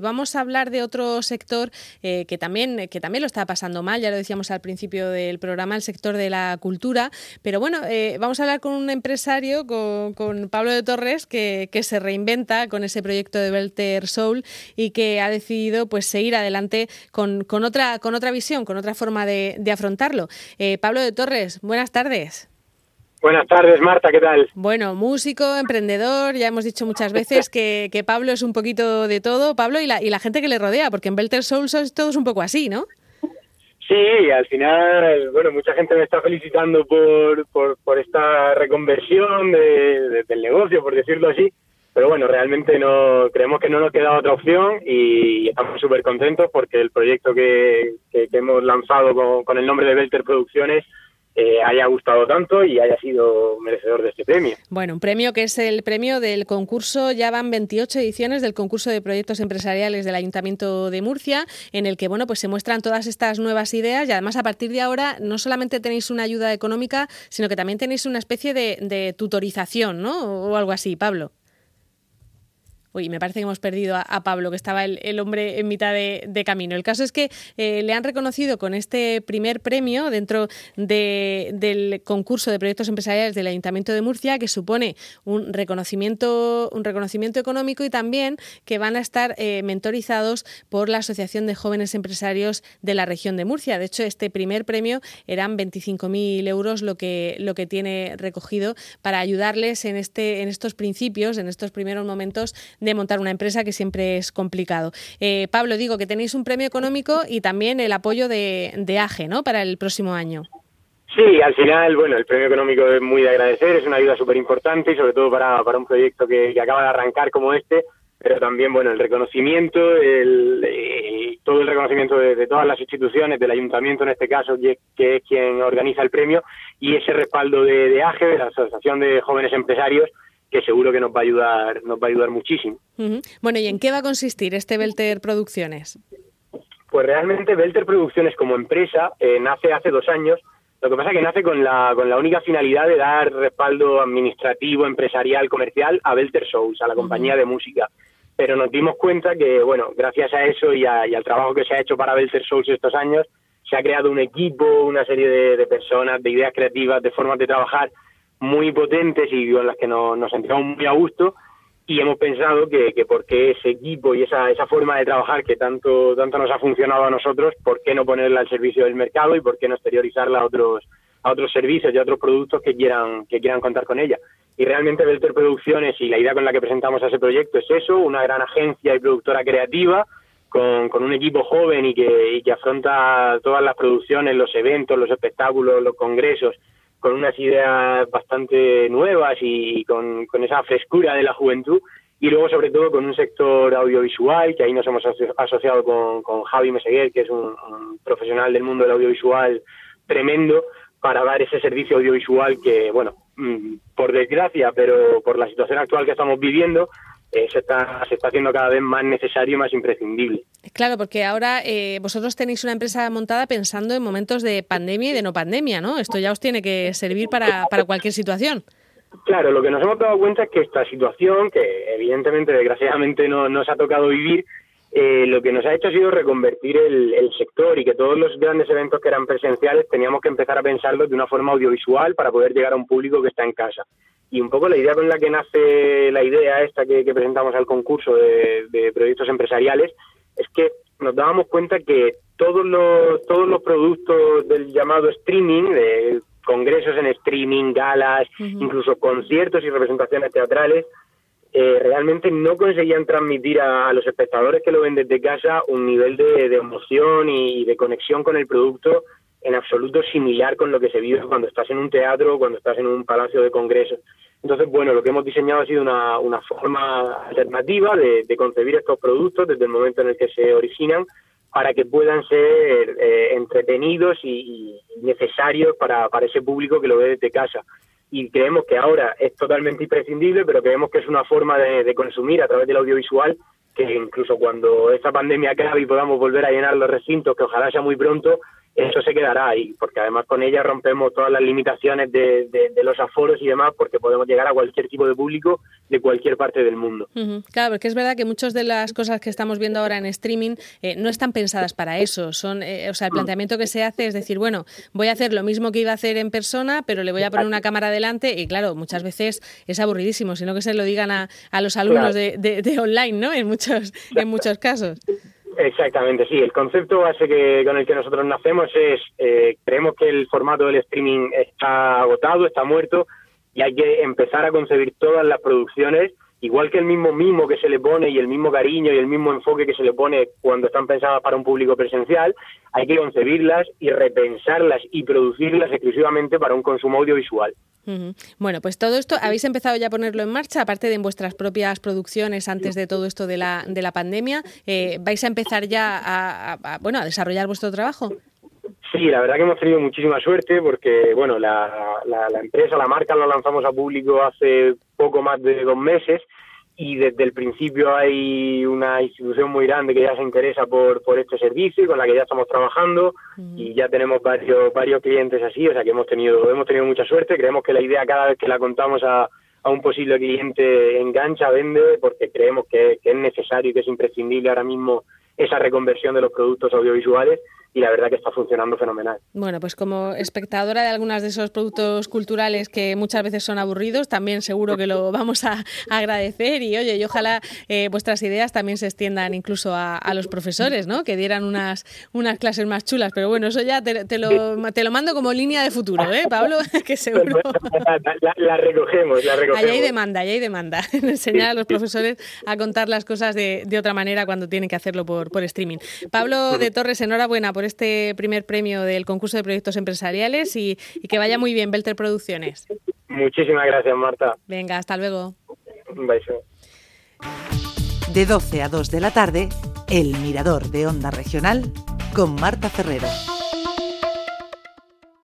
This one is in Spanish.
Vamos a hablar de otro sector eh, que, también, que también lo está pasando mal, ya lo decíamos al principio del programa, el sector de la cultura. Pero bueno, eh, vamos a hablar con un empresario, con, Pablo de Torres, que, se reinventa con ese proyecto de Belter Soul y que ha decidido pues, seguir adelante con, otra, con otra visión, con otra forma de, de afrontarlo. Eh, Pablo de Torres, buenas tardes. Buenas tardes, Marta, ¿qué tal? Bueno, músico, emprendedor, ya hemos dicho muchas veces que, que Pablo es un poquito de todo, Pablo, y la, y la gente que le rodea, porque en Belter Souls es todos un poco así, ¿no? Sí, al final, bueno, mucha gente me está felicitando por, por, esta reconversión de, del negocio, por decirlo así, pero bueno, realmente no creemos que no nos queda otra opción y estamos súper contentos porque el proyecto que, que, hemos lanzado con, con el nombre de Belter Producciones eh, haya gustado tanto y haya sido merecedor de este premio. Bueno, un premio que es el premio del concurso, ya van 28 ediciones del concurso de proyectos empresariales del Ayuntamiento de Murcia, en el que bueno, pues se muestran todas estas nuevas ideas y además a partir de ahora no solamente tenéis una ayuda económica, sino que también tenéis una especie de, de tutorización, ¿no? O algo así, Pablo. Uy, me parece que hemos perdido a, Pablo, que estaba el, hombre en mitad de, camino. El caso es que eh, le han reconocido con este primer premio dentro del concurso de proyectos empresariales del Ayuntamiento de Murcia, que supone un reconocimiento, un reconocimiento económico y también que van a estar eh, mentorizados por la Asociación de Jóvenes Empresarios de la región de Murcia. De hecho, este primer premio eran 25.000 euros lo que, lo que tiene recogido para ayudarles en, este, en estos principios, en estos primeros momentos montar una empresa, que siempre es complicado. Eh, Pablo, digo que tenéis un premio económico y también el apoyo de, de AGE ¿no? para el próximo año. Sí, al final, bueno, el premio económico es muy de agradecer, es una ayuda súper importante y sobre todo para, para un proyecto que, acaba de arrancar como este, pero también, bueno, el reconocimiento, el, todo el reconocimiento de, todas las instituciones, del ayuntamiento en este caso, que, es quien organiza el premio, y ese respaldo de, de AGE, de la Asociación de Jóvenes Empresarios, que seguro que nos va a ayudar, nos va a ayudar muchísimo. Bueno, ¿y en qué va a consistir este Belter Producciones? Pues realmente Belter Producciones como empresa eh, nace hace dos años. Lo que pasa es que nace con la, con la única finalidad de dar respaldo administrativo, empresarial, comercial a Belter Shows, a la compañía de música. Pero nos dimos cuenta que, bueno, gracias a eso y, al trabajo que se ha hecho para Belter Shows estos años, se ha creado un equipo, una serie de personas, de ideas creativas, de formas de trabajar muy potentes y con las que nos, nos sentimos muy a gusto y hemos pensado que, que porque ese equipo y esa, esa forma de trabajar que tanto, tanto nos ha funcionado a nosotros, ¿por qué no ponerla al servicio del mercado y por qué no exteriorizarla a otros, a otros servicios y a otros productos que quieran, que quieran contar con ella? Y realmente Belter Producciones y la idea con la que presentamos a ese proyecto es eso, una gran agencia y productora creativa con, con un equipo joven y que, y que afronta todas las producciones, los eventos, los espectáculos, los congresos con unas ideas bastante nuevas y con, esa frescura de la juventud y luego sobre todo con un sector audiovisual que ahí nos hemos asociado con, con Javi Meseguer que es un, profesional del mundo del audiovisual tremendo para dar ese servicio audiovisual que bueno mm, por desgracia pero por la situación actual que estamos viviendo eh, se, está, se está haciendo cada vez más necesario y más imprescindible. Claro, porque ahora eh, vosotros tenéis una empresa montada pensando en momentos de pandemia y de no pandemia, ¿no? Esto ya os tiene que servir para, para cualquier situación. Claro, lo que nos hemos dado cuenta es que esta situación, que evidentemente, desgraciadamente, no nos ha tocado vivir, eh, lo que nos ha hecho ha sido reconvertir el, el, sector y que todos los grandes eventos que eran presenciales teníamos que empezar a pensarlos de una forma audiovisual para poder llegar a un público que está en casa. Y un poco la idea con la que nace la idea esta que, presentamos al concurso de, proyectos empresariales es que nos dábamos cuenta que todos los, todos los productos del llamado streaming, de congresos en streaming, galas, incluso conciertos y representaciones teatrales, eh, realmente no conseguían transmitir a, los espectadores que lo ven desde casa un nivel de, de emoción y de conexión con el producto en absoluto similar con lo que se vive cuando estás en un teatro o cuando estás en un palacio de congresos. Entonces, bueno, lo que hemos diseñado ha sido una, una forma alternativa de, concebir estos productos desde el momento en el que se originan para que puedan ser eh, entretenidos y, necesarios para, para ese público que lo ve desde casa. Y creemos que ahora es totalmente imprescindible, pero creemos que es una forma de, de consumir a través del audiovisual que incluso cuando esta pandemia acabe y podamos volver a llenar los recintos, que ojalá sea muy pronto, eso se quedará ahí, porque además con ella rompemos todas las limitaciones de, los aforos y demás, porque podemos llegar a cualquier tipo de público de cualquier parte del mundo. Claro, porque es verdad que muchas de las cosas que estamos viendo ahora en streaming eh, no están pensadas para eso. Son, eh, o sea, el planteamiento que se hace es decir, bueno, voy a hacer lo mismo que iba a hacer en persona, pero le voy a poner una cámara delante y claro, muchas veces es aburridísimo, sino que se lo digan a, a los alumnos de, de, online, ¿no? En muchos, en muchos casos. Exactamente, sí. El concepto base que, con el que nosotros nacemos es, eh, creemos que el formato del streaming está agotado, está muerto y hay que empezar a concebir todas las producciones, igual que el mismo mimo que se le pone y el mismo cariño y el mismo enfoque que se le pone cuando están pensadas para un público presencial, hay que concebirlas y repensarlas y producirlas exclusivamente para un consumo audiovisual. Bueno, pues todo esto habéis empezado ya a ponerlo en marcha, aparte de en vuestras propias producciones antes de todo esto de la, de la pandemia. Eh, ¿Vais a empezar ya a, bueno, a desarrollar vuestro trabajo? Sí, la verdad que hemos tenido muchísima suerte porque, bueno, la, la, empresa, la marca, la lanzamos a público hace poco más de dos meses y desde el principio hay una institución muy grande que ya se interesa por, por este servicio y con la que ya estamos trabajando y ya tenemos varios varios clientes así, o sea que hemos tenido hemos tenido mucha suerte, creemos que la idea cada vez que la contamos a, a un posible cliente engancha, vende, porque creemos que, que es necesario y que es imprescindible ahora mismo esa reconversión de los productos audiovisuales y la verdad que está funcionando fenomenal. Bueno, pues como espectadora de algunos de esos productos culturales que muchas veces son aburridos, también seguro que lo vamos a, agradecer y oye, y ojalá eh, vuestras ideas también se extiendan incluso a, los profesores, ¿no? Que dieran unas, unas clases más chulas, pero bueno, eso ya te, lo, te lo mando como línea de futuro, ¿eh, Pablo? que seguro. La, recogemos, la recogemos. Ahí hay demanda, ahí hay demanda. Enseñar a los profesores a contar las cosas de, de otra manera cuando tienen que hacerlo por, por streaming. Pablo de Torres, enhorabuena por este primer premio del concurso de proyectos empresariales y, que vaya muy bien, Belter Producciones. Muchísimas gracias, Marta. Venga, hasta luego. Un beso. De 12 a 2 de la tarde, El Mirador de Onda Regional con Marta Ferrero.